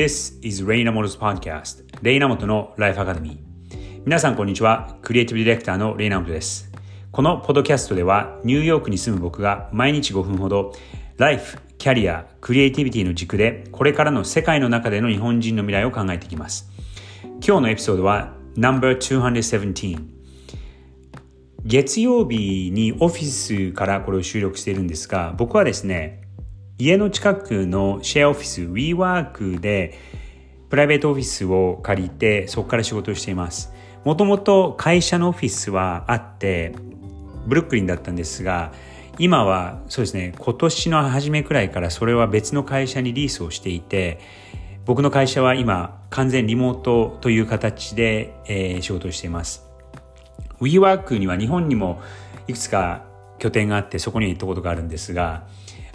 This is レイナモト 's podcast レイナモトのライフアカデミー皆さんこんにちは。クリエイティブディレクターのレイナモトです。このポッドキャストではニューヨークに住む僕が毎日5分ほどライフ、キャリア、クリエイティビティの軸でこれからの世界の中での日本人の未来を考えていきます。今日のエピソードは No.217 月曜日にオフィスからこれを収録しているんですが僕はですね家の近くのシェアオフィス WeWork でプライベートオフィスを借りてそこから仕事をしています。もともと会社のオフィスはあってブルックリンだったんですが今はそうですね今年の初めくらいからそれは別の会社にリースをしていて僕の会社は今完全リモートという形で、えー、仕事をしています。WeWork には日本にもいくつか拠点があってそこに行ったことがあるんですが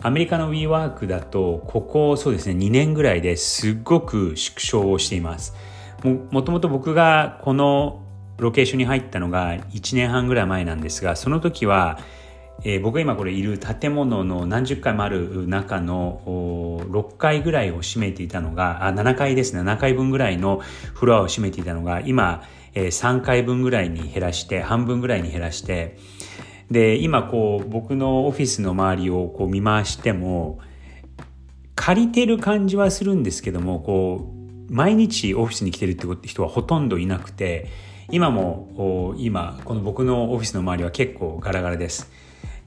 アメリカの WeWork だと、ここそうですね、2年ぐらいですっごく縮小をしています。ももともと僕がこのロケーションに入ったのが1年半ぐらい前なんですが、その時は、えー、僕が今これいる建物の何十階もある中の6階ぐらいを占めていたのが、あ、7階ですね、7階分ぐらいのフロアを占めていたのが、今、えー、3階分ぐらいに減らして、半分ぐらいに減らして、で今こう僕のオフィスの周りをこう見回しても借りてる感じはするんですけどもこう毎日オフィスに来てるって人はほとんどいなくて今も今この僕のオフィスの周りは結構ガラガラです。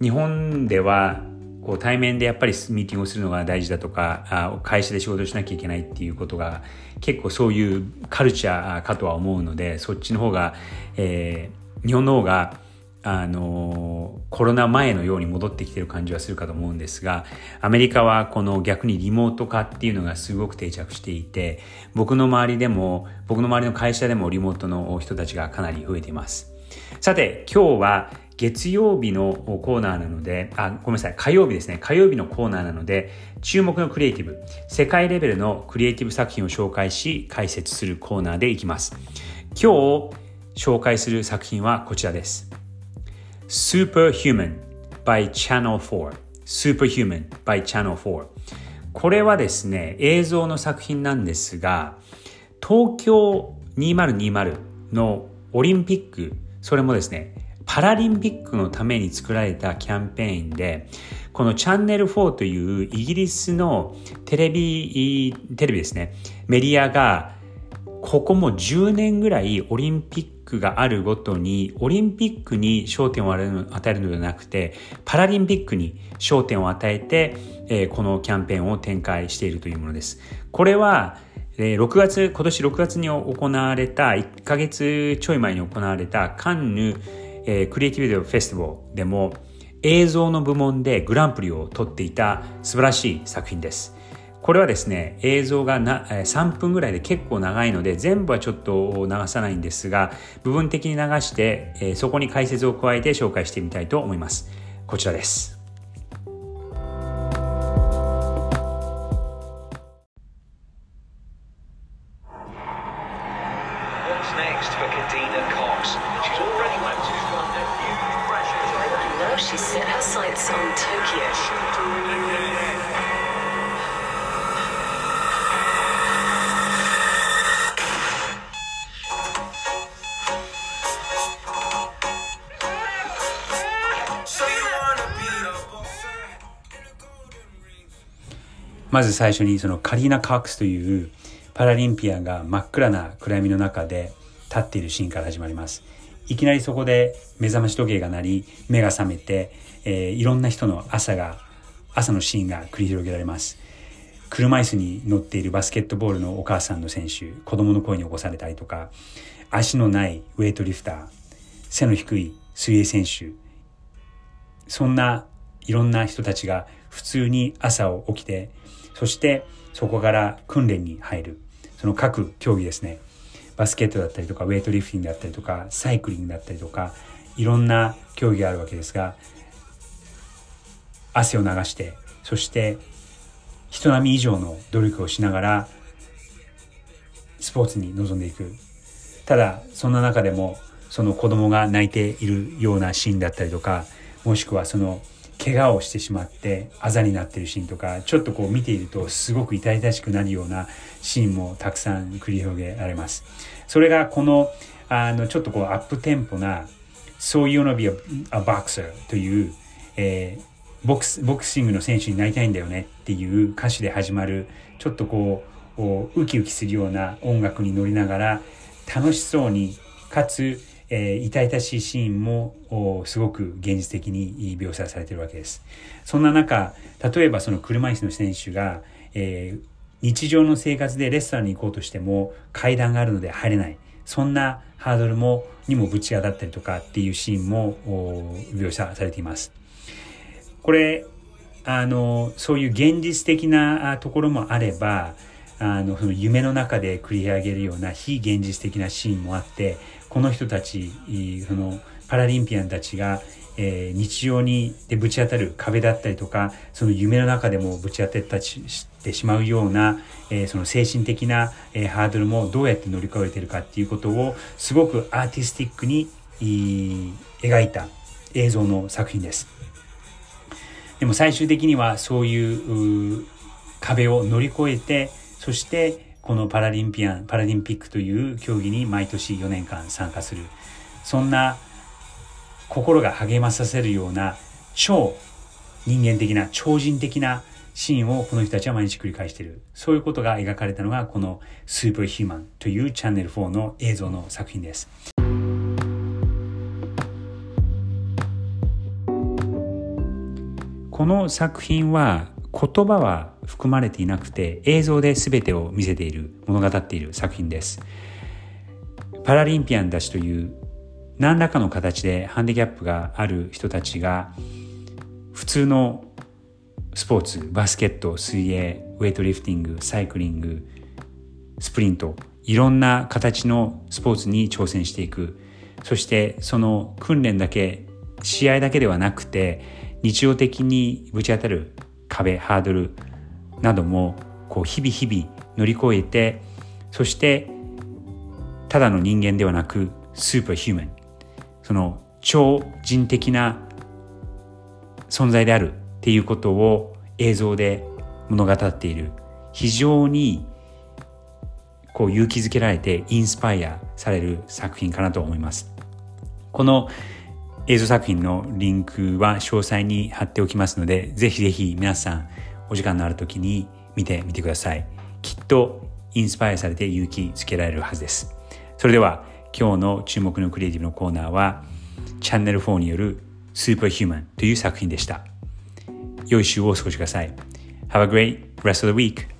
日本ではこう対面でやっぱりミーティングをするのが大事だとか会社で仕事しなきゃいけないっていうことが結構そういうカルチャーかとは思うのでそっちの方が、えー、日本の方があのコロナ前のように戻ってきてる感じはするかと思うんですがアメリカはこの逆にリモート化っていうのがすごく定着していて僕の周りでも僕の周りの会社でもリモートの人たちがかなり増えていますさて今日は月曜日のコーナーなので、あ、ごめんなさい、火曜日ですね。火曜日のコーナーなので、注目のクリエイティブ、世界レベルのクリエイティブ作品を紹介し、解説するコーナーでいきます。今日紹介する作品はこちらです。Superhuman by Channel 4 Superhuman by Channel 4これはですね映像の作品なんですが東京2020のオリンピックそれもですねパラリンピックのために作られたキャンペーンでこのチャンネル4というイギリスのテレビテレビですねメディアがここも10年ぐらいオリンピックがあるごとにオリンピックに焦点を与えるのではなくてパラリンピックに焦点を与えて、えー、このキャンペーンを展開しているというものです。これは6月、今年6月に行われた、1ヶ月ちょい前に行われたカンヌ、えー、クリエイティブフェスティバルでも映像の部門でグランプリを取っていた素晴らしい作品です。これはですね、映像がな3分ぐらいで結構長いので、全部はちょっと流さないんですが、部分的に流して、そこに解説を加えて紹介してみたいと思います。こちらです。まず最初にそのカリーナ・カークスというパラリンピアンが真っ暗な暗闇の中で立っているシーンから始まります。いきなりそこで目覚まし時計が鳴り、目が覚めて、えー、いろんな人の朝が、朝のシーンが繰り広げられます。車椅子に乗っているバスケットボールのお母さんの選手、子供の声に起こされたりとか、足のないウェイトリフター、背の低い水泳選手、そんないろんな人たちが普通に朝を起きてそしてそこから訓練に入る。その各競技ですね。バスケットだったりとか、ウェイトリフティングだったりとか、サイクリングだったりとか、いろんな競技があるわけですが、汗を流して、そして人並み以上の努力をしながら、スポーツに臨んでいく。ただ、そんな中でも、その子供が泣いているようなシーンだったりとか、もしくはその怪我をしてしまってあざになってるシーンとかちょっとこう見ているとすごく痛々しくなるようなシーンもたくさん繰り広げられます。それがこのあのちょっとこうアップテンポな So you wanna be a, a boxer という、えー、ボクスボクシングの選手になりたいんだよねっていう歌詞で始まるちょっとこうウキウキするような音楽に乗りながら楽しそうにかつえー、痛々しいシーンもすごく現実的に描写されているわけです。そんな中、例えばその車椅子の選手が、えー、日常の生活でレストランに行こうとしても階段があるので入れない。そんなハードルも、にもぶち当たったりとかっていうシーンも描写されています。これ、あの、そういう現実的なところもあれば、あの、その夢の中で繰り上げるような非現実的なシーンもあって、この人たち、そのパラリンピアンたちが、えー、日常にでぶち当たる壁だったりとか、その夢の中でもぶち当てたってしてしまうような、えー、その精神的な、えー、ハードルもどうやって乗り越えてるかっていうことをすごくアーティスティックに描いた映像の作品です。でも最終的にはそういう壁を乗り越えて、そしてこのパラリンピアン、パラリンピックという競技に毎年4年間参加する。そんな心が励まさせるような超人間的な、超人的なシーンをこの人たちは毎日繰り返している。そういうことが描かれたのがこのスーパーヒューマンというチャンネル4の映像の作品です。この作品は言葉は含まれていなくて映像で全てを見せている物語っている作品です。パラリンピアンたちという何らかの形でハンディキャップがある人たちが普通のスポーツバスケット水泳ウェイトリフティングサイクリングスプリントいろんな形のスポーツに挑戦していく。そしてその訓練だけ試合だけではなくて日常的にぶち当たる壁ハードルなどもこう日々日々乗り越えてそしてただの人間ではなくスーパーヒューマンその超人的な存在であるっていうことを映像で物語っている。非常にこう勇気づけられてインスパイアされる作品かなと思います。この映像作品のリンクは詳細に貼っておきますので、ぜひぜひ皆さんお時間のある時に見てみてください。きっとインスパイアされて勇気づけられるはずです。それでは今日の注目のクリエイティブのコーナーはチャンネル4によるスーパーヒューマンという作品でした。良い週をお過ごしください。Have a great rest of the week!